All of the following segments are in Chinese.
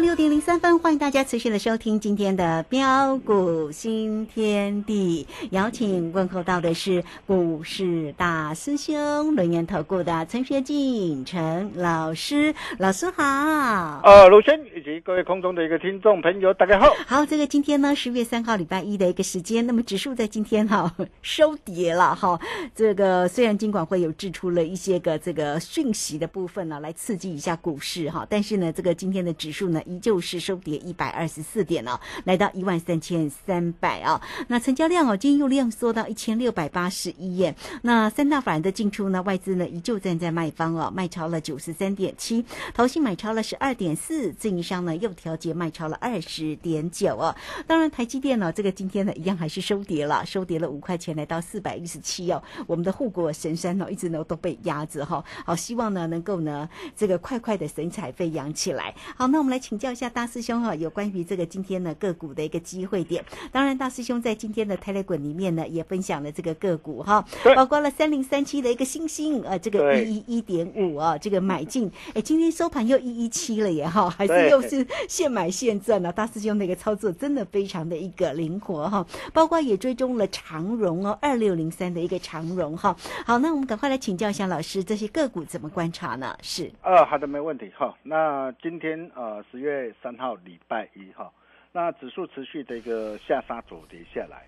六点零三分，欢迎大家持续的收听今天的标股新天地。邀请问候到的是股市大师兄轮研投顾的陈学进陈老师，老师好。呃，卢轩以及各位空中的一个听众朋友，大家好。好，这个今天呢，十月三号礼拜一的一个时间，那么指数在今天哈收跌了哈。这个虽然金管会有制出了一些个这个讯息的部分呢，来刺激一下股市哈，但是呢，这个今天的指数呢。依旧是收跌一百二十四点哦，来到一万三千三百啊。那成交量哦，今天又量缩到一千六百八十一亿。那三大法人的进出呢，外资呢依旧站在卖方哦，卖超了九十三点七，投信买超了十二点四，自营商呢又调节卖超了二十点九哦。当然，台积电呢，这个今天呢一样还是收跌了，收跌了五块钱，来到四百一十七哦。我们的护国神山呢，一直呢都被压着哈。好，希望呢能够呢这个快快的神采飞扬起来。好，那我们来请。教一下大师兄哈，有关于这个今天的个股的一个机会点。当然，大师兄在今天的 Telegram 里面呢，也分享了这个个股哈，包括了三零三七的一个星星，呃，这个一一一点五啊，这个买进，哎，今天收盘又一一七了耶哈，还是又是现买现赚呢？大师兄那个操作真的非常的一个灵活哈，包括也追踪了长荣哦，二六零三的一个长荣哈。好，那我们赶快来请教一下老师，这些个股怎么观察呢？是，呃，好的，没问题哈。那今天呃十月。月三号礼拜一哈，那指数持续的一个下杀走跌下来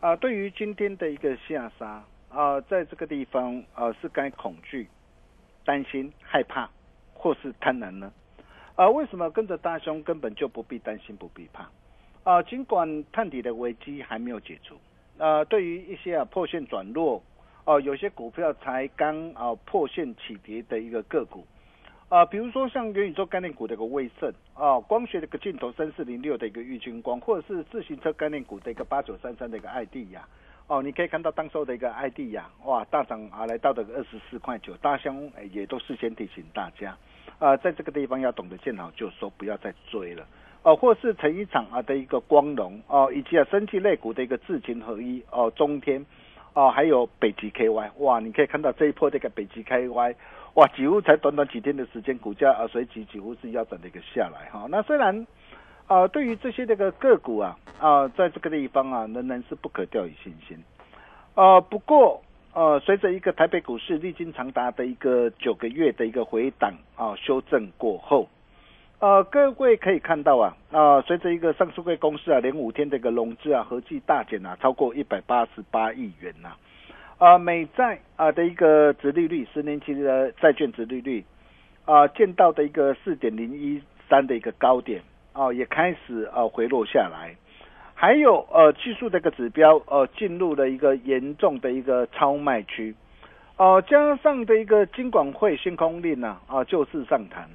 啊。对于今天的一个下杀啊，在这个地方啊，是该恐惧、担心、害怕，或是贪婪呢？啊，为什么跟着大兄根本就不必担心、不必怕啊？尽管探底的危机还没有解除啊，对于一些啊破线转弱哦，有些股票才刚啊破线起跌的一个个股。啊，比如说像元宇宙概念股的一个威盛啊，光学的一个镜头三四零六的一个玉金光，或者是自行车概念股的一个八九三三的一个爱迪亚，哦，你可以看到当时候的一个爱迪亚，哇，大涨啊，来到的二十四块九，大香也都事先提醒大家，啊，在这个地方要懂得见好就收，不要再追了，哦，或是成一场啊的一个光荣哦，以及啊生技类股的一个智勤合一哦，中天，哦，还有北极 KY，哇，你可以看到这一波这个北极 KY。哇，几乎才短短几天的时间，股价啊随即几乎是腰斩的一个下来哈。那虽然啊，对于这些这个个股啊啊，在这个地方啊，仍然是不可掉以轻心。啊，不过呃，随着一个台北股市历经长达的一个九个月的一个回档啊修正过后，呃，各位可以看到啊啊，随着一个上市会公司啊连五天的一个融资啊合计大减啊超过一百八十八亿元呐。啊，美债啊的一个殖利率，十年期的债券殖利率啊，见到的一个四点零一三的一个高点啊，也开始啊回落下来。还有呃，技术的一个指标呃，进入了一个严重的一个超卖区。哦，加上的一个金管会新空令呢啊，就事上谈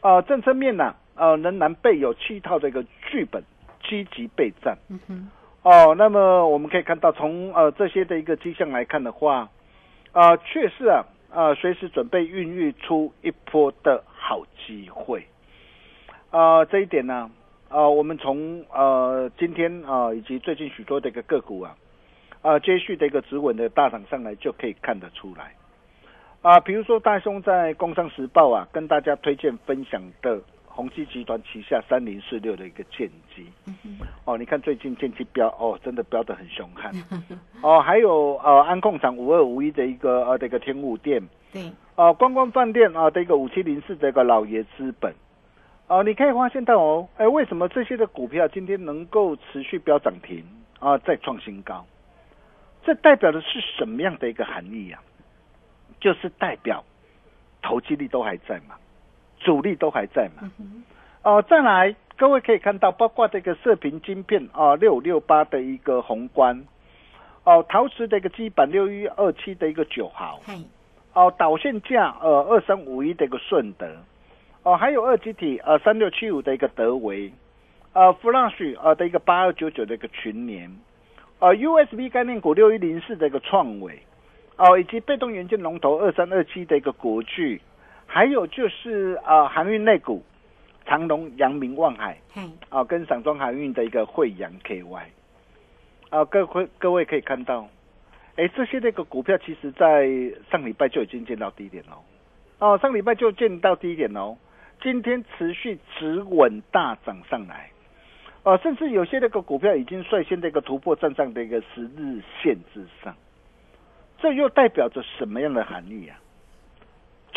啊，政策面呢啊，仍然备有七套的一个剧本，积极备战。嗯哼。哦，那么我们可以看到，从呃这些的一个迹象来看的话，啊，确实啊，啊，随时准备孕育出一波的好机会，啊，这一点呢，啊，我们从呃今天啊以及最近许多的一个个股啊，啊，接续的一个止稳的大涨上来就可以看得出来，啊，比如说大兄在《工商时报》啊跟大家推荐分享的。宏基集团旗下三零四六的一个剑机，哦，你看最近剑机标哦，真的标的很凶悍，哦，还有呃安控厂五二五一的一个呃这个天物店，对，哦观光饭店啊的一个五七零四的一个老爷资本，哦，你可以发现到哦，哎，为什么这些的股票今天能够持续飙涨停啊，再创新高？这代表的是什么样的一个含义啊？就是代表投机力都还在嘛。主力都还在嘛？哦，再来，各位可以看到，包括这个射频晶片啊，六五六八的一个宏观，哦，陶瓷的一个基板六一二七的一个九毫，哦，导线架呃二三五一的一个顺德，哦，还有二极体呃三六七五的一个德维，呃，Flash 呃的一个八二九九的一个群联，呃，USB 概念股六一零四的一个创伟，哦，以及被动元件龙头二三二七的一个国巨。还有就是啊，航运类股，长隆、阳明、望海，啊，跟散装航运的一个惠阳 KY，啊，各位各位可以看到，哎，这些那个股票其实在上礼拜就已经见到低点喽，哦，上礼拜就见到低点喽，今天持续止稳大涨上来，呃，甚至有些那个股票已经率先的一个突破站上的一个十日线之上，这又代表着什么样的含义啊？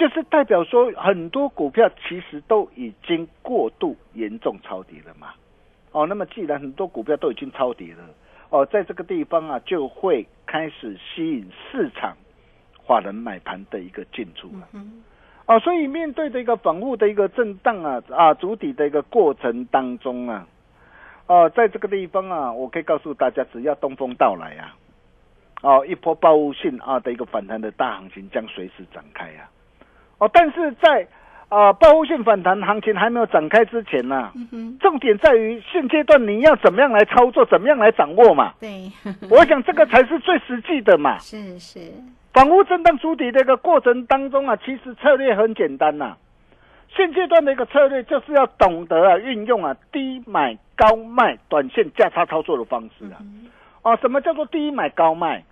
就是代表说很多股票其实都已经过度严重抄底了嘛。哦，那么既然很多股票都已经抄底了，哦，在这个地方啊，就会开始吸引市场华人买盘的一个进出了。哦，所以面对的一个反复的一个震荡啊啊，主体的一个过程当中啊，哦，在这个地方啊，我可以告诉大家，只要东风到来啊，哦，一波报复性啊的一个反弹的大行情将随时展开啊。哦，但是在啊报复性反弹行情还没有展开之前呢，重点在于现阶段你要怎么样来操作，怎么样来掌握嘛？对，我想这个才是最实际的嘛。是是，反复震荡筑底的一个过程当中啊，其实策略很简单呐。现阶段的一个策略就是要懂得啊运用啊低买高卖短线价差操作的方式啊。哦，什么叫做低买高卖？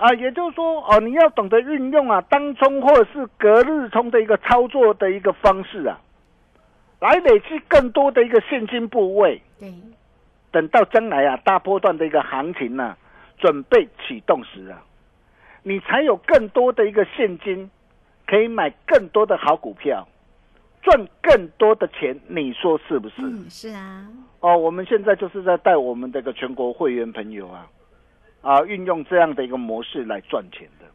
啊，也就是说，哦，你要懂得运用啊，当冲或者是隔日冲的一个操作的一个方式啊，来累积更多的一个现金部位。对，等到将来啊，大波段的一个行情呢，准备启动时啊，你才有更多的一个现金，可以买更多的好股票，赚更多的钱。你说是不是？嗯，是啊。哦，我们现在就是在带我们这个全国会员朋友啊。啊，运用这样的一个模式来赚钱的，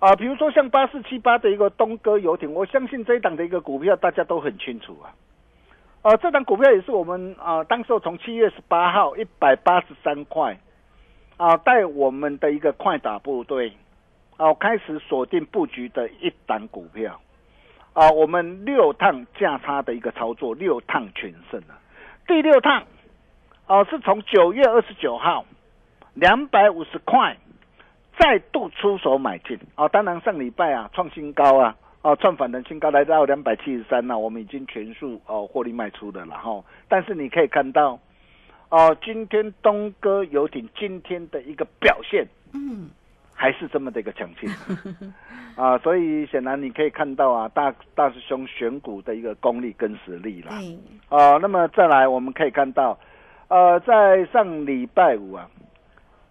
啊，比如说像八四七八的一个东哥游艇，我相信这一档的一个股票大家都很清楚啊，啊，这档股票也是我们啊，当时从七月十八号一百八十三块，啊，带我们的一个快打部队，啊，开始锁定布局的一档股票，啊，我们六趟价差的一个操作，六趟全胜了，第六趟，啊，是从九月二十九号。两百五十块，再度出手买进啊！当然上礼拜啊创新高啊，哦创反弹新高来到两百七十三那我们已经全数哦获利卖出的了哈。但是你可以看到，哦今天东哥游艇今天的一个表现，嗯，还是这么的一个强劲 啊！所以显然你可以看到啊，大大师兄选股的一个功力跟实力了。啊，那么再来我们可以看到，呃，在上礼拜五啊。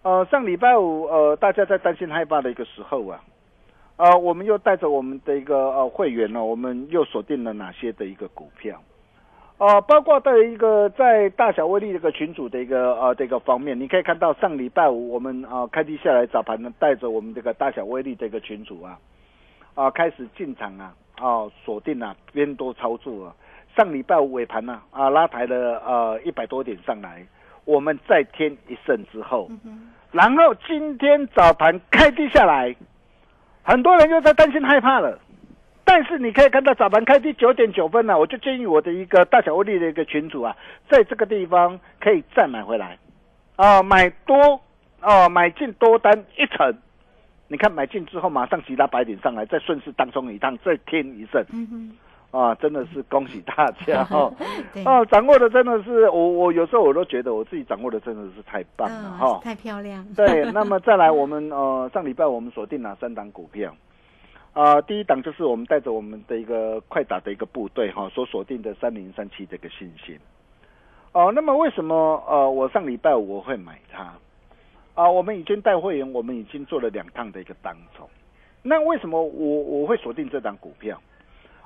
呃，上礼拜五，呃，大家在担心害怕的一个时候啊，呃，我们又带着我们的一个呃会员呢，我们又锁定了哪些的一个股票？呃，包括的一个在大小威力这个群组的一个呃这个方面，你可以看到上礼拜五我们啊开低下来早盘呢，带着我们这个大小威力这个群组啊，啊开始进场啊，啊锁定啊边多操作啊，上礼拜五尾盘呢啊拉抬了呃一百多点上来。我们再添一胜之后，然后今天早盘开低下来，很多人又在担心害怕了。但是你可以看到早盘开低九点九分呢，我就建议我的一个大小威力的一个群主啊，在这个地方可以再买回来，啊，买多哦，买进多单一层。你看买进之后马上其他白点上来，再顺势当中一趟，再添一胜。啊，真的是恭喜大家 哦！哦，掌握的真的是我，我有时候我都觉得我自己掌握的真的是太棒了哈，太漂亮。对，那么再来，我们呃上礼拜我们锁定了三档股票，啊，第一档就是我们带着我们的一个快打的一个部队哈，所锁定的三零三七这个信心。哦，那么为什么呃我上礼拜我会买它？啊，我们已经带会员，我们已经做了两趟的一个当中，那为什么我我会锁定这档股票？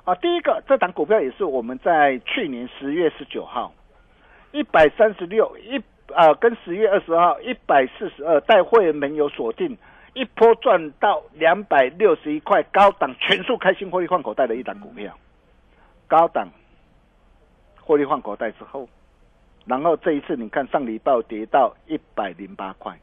啊，第一个，这档股票也是我们在去年十月十九号一百三十六一啊，跟十月二十号一百四十二带会员朋友锁定一波赚到两百六十一块高档全数开心获利换口袋的一档股票，高档获利换口袋之后，然后这一次你看上礼拜跌到一百零八块。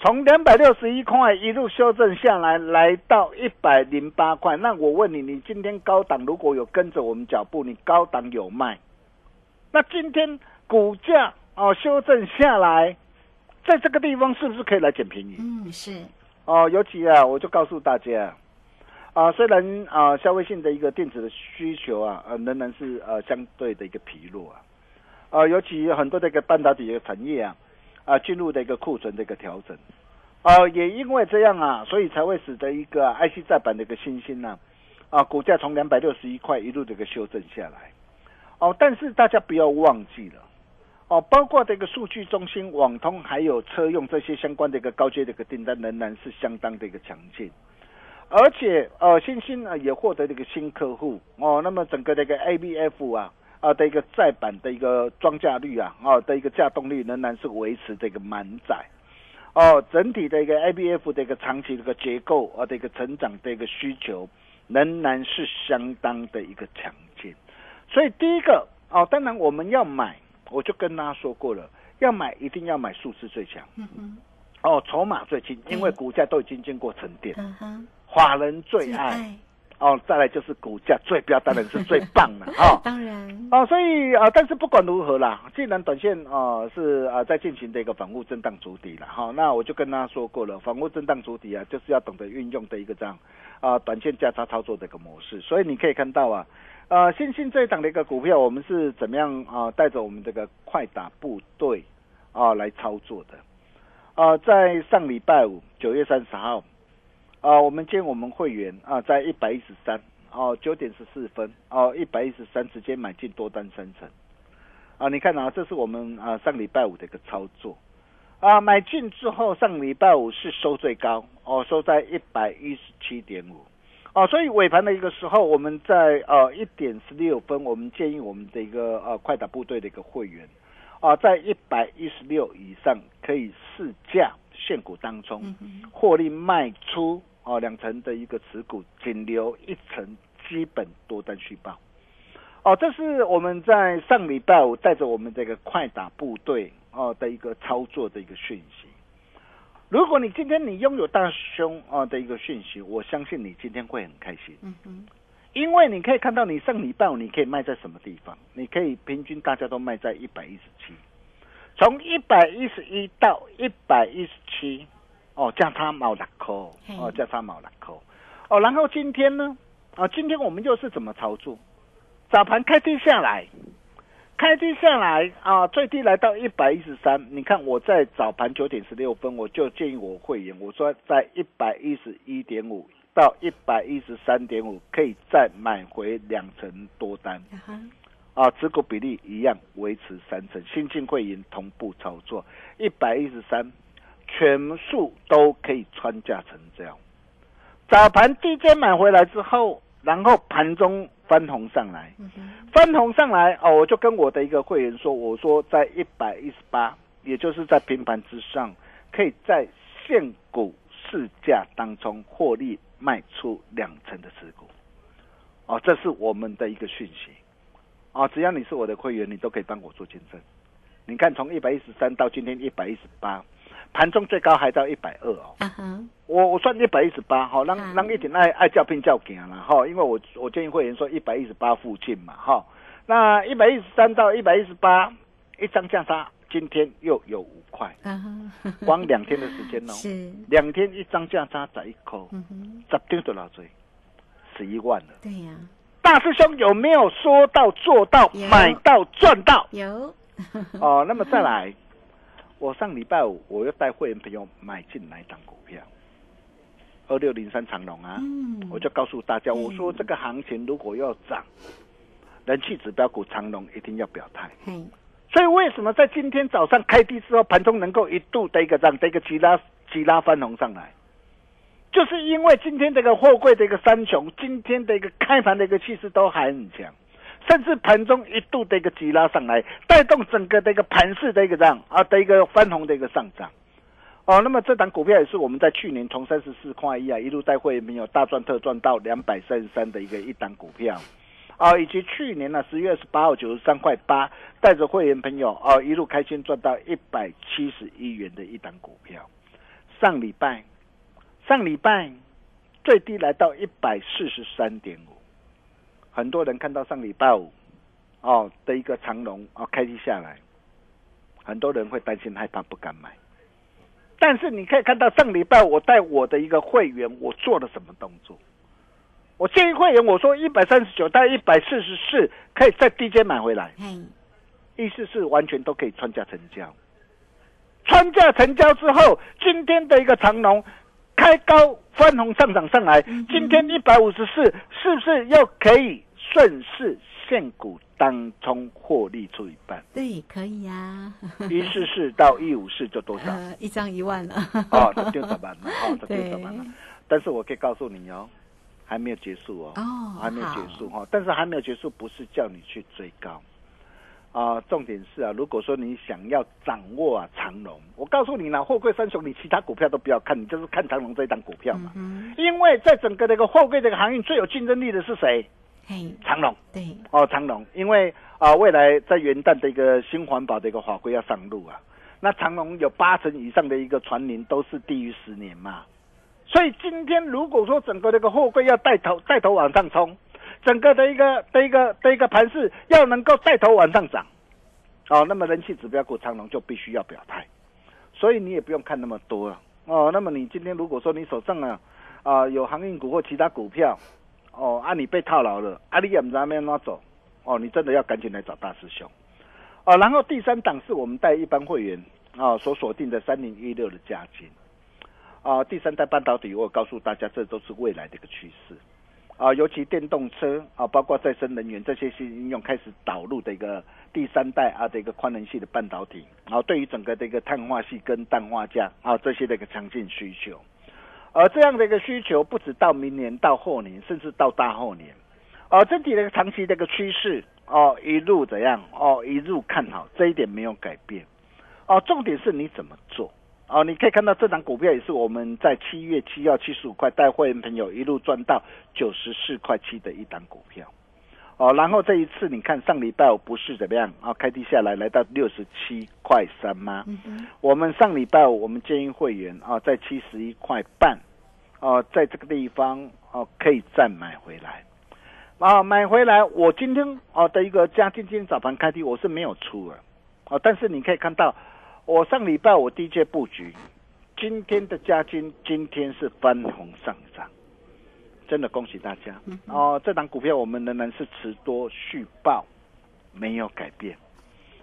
从两百六十一块一路修正下来，来到一百零八块。那我问你，你今天高档如果有跟着我们脚步，你高档有卖？那今天股价哦修正下来，在这个地方是不是可以来捡便宜？嗯，是。哦，尤其啊，我就告诉大家啊，虽然啊消费性的一个电子的需求啊，呃仍然是呃相对的一个疲弱啊，啊，尤其很多的一个半导体的产业啊。啊，进入的一个库存的一个调整，啊，也因为这样啊，所以才会使得一个 IC 再版的一个新兴呢，啊，股价从两百六十一块一路的一个修正下来，哦，但是大家不要忘记了，哦，包括这个数据中心、网通还有车用这些相关的一个高阶的一个订单，仍然是相当的一个强劲。而且，呃，新兴呢也获得了一个新客户哦，那么整个这个 ABF 啊啊的一个再版的一个装架率啊啊的一个架动率仍然是维持这个满载。哦，整体的一个 ABF 的一个长期的一个结构啊的一个成长的一个需求仍然是相当的一个强劲，所以第一个哦，当然我们要买，我就跟大家说过了，要买一定要买数字最强，嗯嗯，哦，筹码最轻，因为股价都已经经过沉淀，嗯哼。法人最爱哦，再来就是股价最标，当然是最棒了哦。当然哦，所以啊，但是不管如何啦，既然短线啊是啊在进行的一个反复震荡主底了哈，那我就跟大家说过了，反复震荡主底啊，就是要懂得运用的一个这样啊短线价差操作的一个模式。所以你可以看到啊，呃，新兴这一档的一个股票，我们是怎么样啊带着我们这个快打部队啊来操作的啊，在上礼拜五九月三十号。啊，我们建我们会员啊，在一百一十三哦，九点十四分哦，一百一十三直接买进多单三成啊！你看啊，这是我们啊上礼拜五的一个操作啊，买进之后上礼拜五是收最高哦，收在一百一十七点五哦，所以尾盘的一个时候，我们在呃一点十六分，我们建议我们的一个呃快打部队的一个会员啊，在一百一十六以上可以试价。现股当中，获利卖出哦，两成的一个持股，仅留一层基本多单续报。哦，这是我们在上礼拜五带着我们这个快打部队哦的一个操作的一个讯息。如果你今天你拥有大胸啊的一个讯息，我相信你今天会很开心。嗯哼，因为你可以看到你上礼拜五你可以卖在什么地方？你可以平均大家都卖在一百一十七。从一百一十一到一百一十七，哦，价差毛两扣，哦，价差毛两扣，哦，然后今天呢，啊，今天我们又是怎么操作？早盘开低下来，开低下来啊，最低来到一百一十三。你看我在早盘九点十六分，我就建议我会员，我说在一百一十一点五到一百一十三点五，可以再买回两成多单。啊，持股比例一样维持三成，新进会员同步操作，一百一十三，全数都可以穿价成交。早盘低阶买回来之后，然后盘中翻红上来，翻红上来哦，我就跟我的一个会员说，我说在一百一十八，也就是在平盘之上，可以在现股市价当中获利卖出两成的持股。哦，这是我们的一个讯息。啊，只要你是我的会员，你都可以帮我做见证。你看，从一百一十三到今天一百一十八，盘中最高还到一百二哦。我我算一百一十八，好，让让一点爱爱叫拼叫行了哈，因为我我建议会员说一百一十八附近嘛，哈。那一百一十三到一百一十八，一张价差，今天又有五块，光两天的时间哦，是两天一张价差十一块，十张多少岁？十一万了。对呀。大师兄有没有说到做到买到赚到？有哦，那么再来，我上礼拜五我又带会员朋友买进来档股票，二六零三长龙啊，我就告诉大家，我说这个行情如果要涨，人气指标股长龙一定要表态。所以为什么在今天早上开低之后，盘中能够一度的一个涨的一个急拉急拉翻红上来？就是因为今天这个货柜的一个三雄，今天的一个开盘的一个气势都还很强，甚至盘中一度的一个急拉上来，带动整个的一个盘势的一个这样啊的一个翻红的一个上涨。哦，那么这档股票也是我们在去年从三十四块一啊一路带会没有大赚特赚到两百三十三的一个一档股票，啊，以及去年呢十月二十八号九十三块八带着会员朋友啊一路开心赚到一百七十一元的一档股票，上礼拜。上礼拜最低来到一百四十三点五，很多人看到上礼拜五哦的一个长龙哦开低下来，很多人会担心害怕不敢买。但是你可以看到上礼拜我带我的一个会员，我做了什么动作？我建议会员我说一百三十九到一百四十四可以在低阶买回来，意思是完全都可以穿价成交。穿价成交之后，今天的一个长龙。开高翻红上涨上来，今天一百五十四，是不是又可以顺势现股当中获利出一半，对，可以呀。一四四到一五四就多少？呃，一张一万 了。哦，这就怎么了？哦，这就对怎么了？但是我可以告诉你哦，还没有结束哦，哦还没有好结束哈、但是还没有结束，不是叫你去追高啊、重点是啊，如果说你想要掌握啊长龙，我告诉你呢，货柜三雄，你其他股票都不要看，你就是看长龙这一档股票嘛。嗯因为在整个这个货柜这个行业最有竞争力的是谁？长龙。对，哦，长龙，因为啊、未来在元旦的一个新环保的一个法规要上路啊，那长龙有八成以上的一个船龄都是低于十年嘛，所以今天如果说整个这个货柜要带头带头往上冲，整个的一个的一个的一个盘势要能够带头往上涨，哦，那么人气指标股长龙就必须要表态，所以你也不用看那么多了哦。那么你今天如果说你手上啊啊、有航运股或其他股票，哦，啊你被套牢了，啊你也不知道要哪走，哦，你真的要赶紧来找大师兄，哦，然后第三档是我们带一般会员啊所锁定的三零一六的价金，啊，第三代半导体，我告诉大家，这都是未来的一个趋势。啊，尤其电动车啊，包括再生能源这些新应用开始导入的一个第三代啊的一个宽能系的半导体，啊，对于整个的一个碳化系跟氮化镓啊这些的一个强劲需求，而这样的一个需求不止到明年、到后年，甚至到大后年，啊，整体的一个长期的一个趋势哦，一路怎样哦，一路看好，这一点没有改变，哦，重点是你怎么做。哦，你可以看到这档股票也是我们在七月七号七十五块带会员朋友一路赚到九十四块七的一档股票，哦，然后这一次你看上礼拜五不是怎么样啊、开低下来来到六十七块三吗？嗯哼，我们上礼拜五我们建议会员啊，在七十一块半，哦、在这个地方哦、可以再买回来，啊，买回来我今天哦、的一个加今天早盘开低我是没有出的，哦，但是你可以看到我上礼拜我低阶布局，今天的加金今天是翻红上涨，真的恭喜大家哦！这档股票我们仍然是持多续报，没有改变。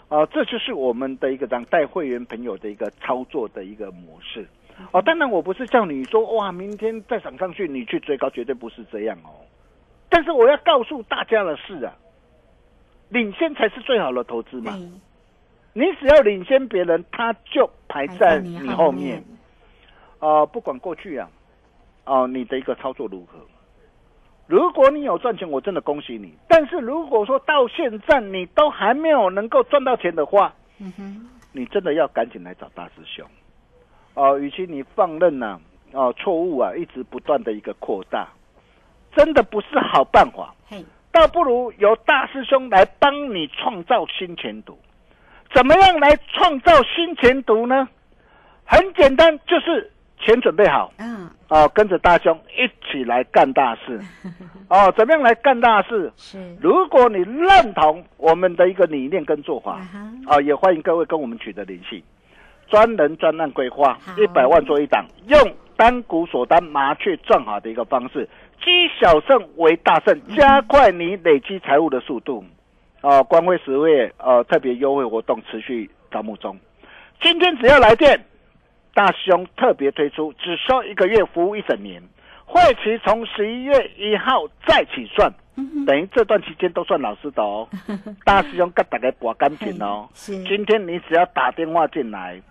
哦，这就是我们的一个让带会员朋友的一个操作的一个模式。哦，当然我不是叫你说哇，明天再涨上去你去追高，绝对不是这样哦。但是我要告诉大家的是啊，领先才是最好的投资嘛。对，你只要领先别人，他就排在你后面。啊、不管过去啊，哦、你的一个操作如何？如果你有赚钱，我真的恭喜你。但是如果说到现在你都还没有能够赚到钱的话，嗯哼，你真的要赶紧来找大师兄。哦、与其你放任呐、哦、错误啊，一直不断的一个扩大，真的不是好办法。嘿，倒不如由大师兄来帮你创造新前途。怎么样来创造新前途呢？很简单，就是钱准备好嗯，哦，跟着大兄一起来干大事 哦。怎么样来干大事？是，如果你认同我们的一个理念跟做法啊也欢迎各位跟我们取得联系。专人专案规划，一百万做一档，用单股锁单麻雀赚好的一个方式，积小胜为大胜，加快你累积财务的速度。哦、光辉十月呃特别优惠活动持续招募中，今天只要来电，大师兄特别推出，只收一个月，服务一整年，会期从十一月一号再起算。嗯等于这段期间都算老师的哦。大师兄跟大家博干净哦。今天你只要打电话进来，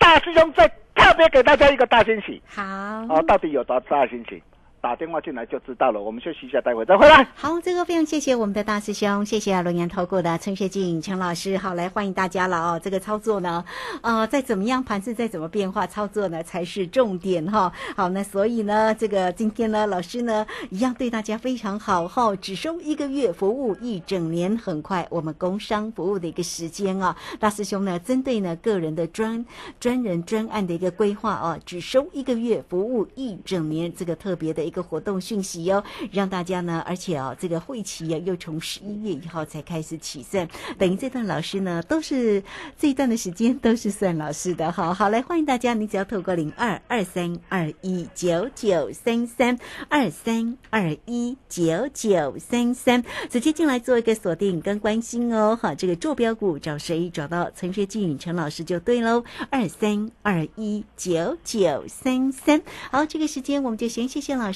大师兄再特别给大家一个大惊喜好，哦。到底有多大惊喜？打电话进来就知道了。我们休息一下，待会再回来。好，这个非常谢谢我们的大师兄，谢谢，龙岩投顾的陈学静陈老师，好，来欢迎大家了哦。这个操作呢，呃，再怎么样盘势再怎么变化，操作呢才是重点哈、好，那所以呢，这个今天呢，老师呢一样对大家非常好哈、只收一个月，服务一整年，很快我们工商服务的一个时间啊，大师兄呢针对呢个人的专专人专案的一个规划啊，只收一个月，服务一整年，这个特别的一个活动讯息哦，让大家呢，而且哦，这个会期啊又从十一月一号才开始起算，等于这段老师呢都是这一段的时间都是算老师的哈。好，来欢迎大家，你只要透过零二二三二一九九三三二三二一九九三三，直接进来做一个锁定跟关心哦。好，这个坐标股找谁？找到陈学静陈老师就对喽，二三二一九九三三。好，这个时间我们就先谢谢老师，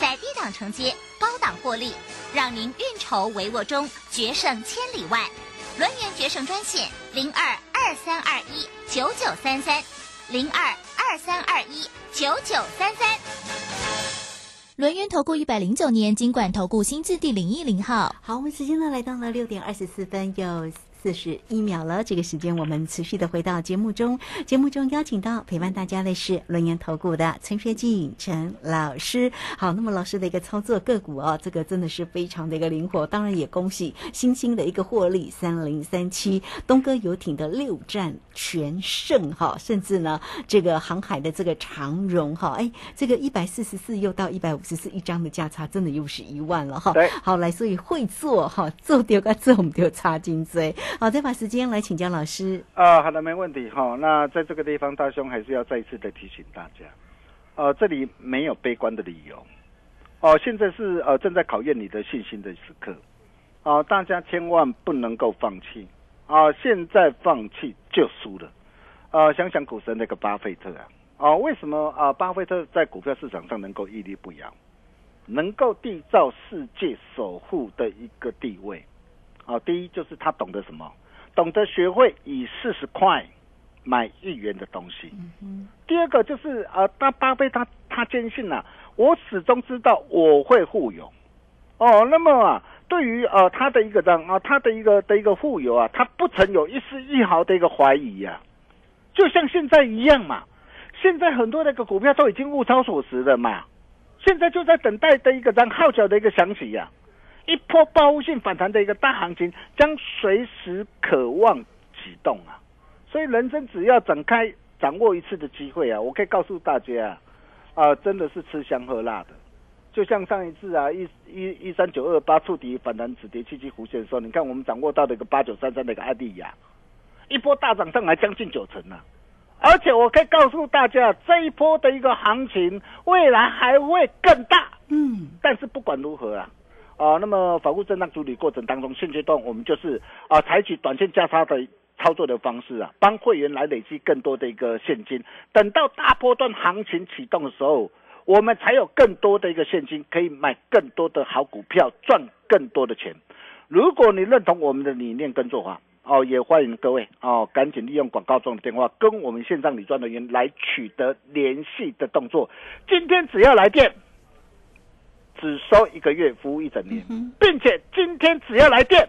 在低档承接，高档获利，让您运筹帷幄中决胜千里外。轮源决胜专线零二二三二一九九三三零二二三二一九九三三。轮源投顾一百零九年金管投顾新字第零一零号。好，我们时间呢来到了六点二十四分又。四十一秒了，这个时间我们持续的回到节目中。节目中邀请到陪伴大家的是轮研投顾的陈学进陈老师。好，那么老师的一个操作个股哦，这个真的是非常的一个灵活。当然也恭喜新兴的一个获利三零三七东哥游艇的六战全胜哈，甚至呢这个航海的这个长荣哈，哎，这个一百四十四又到一百五十四一张的价差，真的又是一万了哈。好来，所以会做哈，做丢个做我们就插金锥。好，再把时间来请教老师。啊，好的，没问题哈。那在这个地方，大兄还是要再一次的提醒大家，呃，这里没有悲观的理由。哦，现在是呃正在考验你的信心的时刻。啊，大家千万不能够放弃。啊，现在放弃就输了。呃，想想股神那个巴菲特啊，啊，为什么啊巴菲特在股票市场上能够屹立不摇，能够缔造世界守护的一个地位？哦，第一就是他懂得什么，懂得学会以四十块买一元的东西。第二个就是呃，他巴菲特他坚信呐，我始终知道我会富有。哦，那么啊，对于呃他的一个这样啊，他的一个的一个富有啊，他不曾有一丝一毫的一个怀疑呀，就像现在一样嘛。现在很多那个股票都已经物超所值了嘛，现在就在等待的一个这样号角的一个响起呀。一波报复性反弹的一个大行情将随时渴望启动啊！所以人生只要展开掌握一次的机会啊，我可以告诉大家啊，啊，真的是吃香喝辣的。就像上一次啊，一一一三九二八触底反弹止跌七七弧线的时候，你看我们掌握到的一个八九三三的一个艾迪亚，一波大涨上来将近九成啊！而且我可以告诉大家，这一波的一个行情未来还会更大。嗯，但是不管如何啊。啊，那么反复震荡处理过程当中，现阶段我们就是啊，采取短线价差的操作的方式啊，帮会员来累积更多的一个现金。等到大波段行情启动的时候，我们才有更多的一个现金，可以买更多的好股票，赚更多的钱。如果你认同我们的理念跟做法，哦，也欢迎各位哦，赶紧利用广告中的电话跟我们线上理专人员来取得联系的动作。今天只要来电。只收一个月，服务一整年，并且今天只要来电，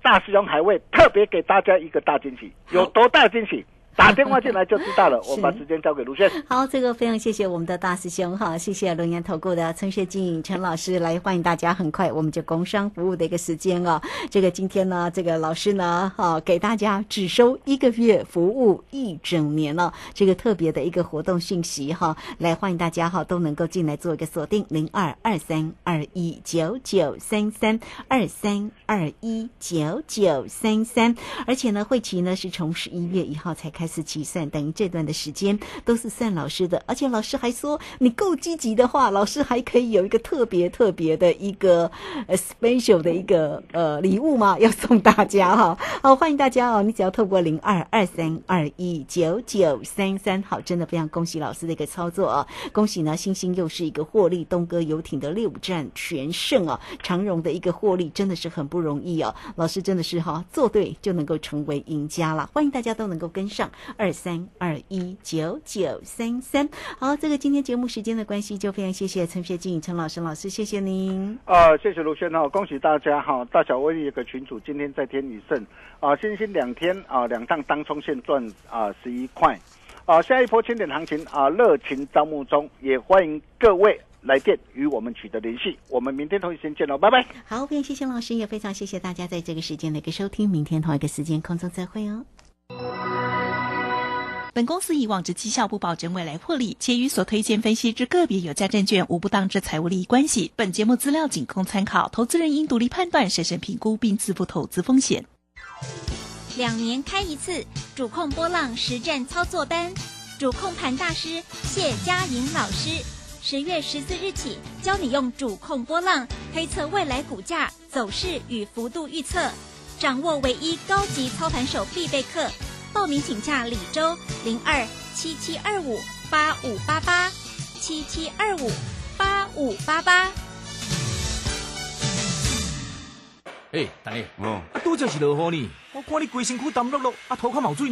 大师兄还会特别给大家一个大惊喜，有多大惊喜？打电话进来就知道了。我把时间交给卢轩。好，这个非常谢谢我们的大师兄哈，谢谢龙岩投顾的陈学静陈老师来欢迎大家。很快我们就工商服务的一个时间哦。这个今天呢，这个老师呢，哈，给大家只收一个月，服务一整年了。这个特别的一个活动讯息哈，来欢迎大家哈，都能够进来做一个锁定零二二三二一九九三三二三二一九九三三。而且呢，会期呢是从十一月一号才开。开始计算，等于这段的时间都是算老师的，而且老师还说，你够积极的话，老师还可以有一个特别特别的一个呃 special 的一个呃礼物嘛，要送 大家哈。好，欢迎大家哦，你只要透过零二二三二一九九三三，好，真的非常恭喜老师的一个操作啊！恭喜呢，星星又是一个获利，东哥游艇的六战全胜啊，长荣的一个获利真的是很不容易哦。老师真的是哈，做对就能够成为赢家了，欢迎大家都能够跟上。二三二一九九三三，好，这个今天节目时间的关系，就非常谢谢陈学静陈老师老师，谢谢您。啊，谢谢卢轩哈，恭喜大家哈，大小威力有个群主今天在天宇胜啊，星星两天啊两趟当冲线赚啊十一块啊，下一波千点行情啊，热情招募中，也欢迎各位来电与我们取得联系。我们明天同一时间见喽，拜拜。好，非常谢谢老师，也非常谢谢大家在这个时间的一个收听，明天同一个时间空中再会哦。本公司以往之绩效不保证未来获利，且与所推荐分析之个别有价证券无不当之财务利益关系。本节目资料仅供参考，投资人应独立判断、审慎评估并自负投资风险。两年开一次主控波浪实战操作班，主控盘大师谢佳莹老师，十月十四日起教你用主控波浪推测未来股价走势与幅度预测，掌握唯一高级操盘手必备课。报名请洽李周零二七七二五八五八八七七二五八五八八。哎，大爷，嗯，啊，拄则是落雨呢，我看你龟身躯湿漉漉，啊，头壳冒水呢。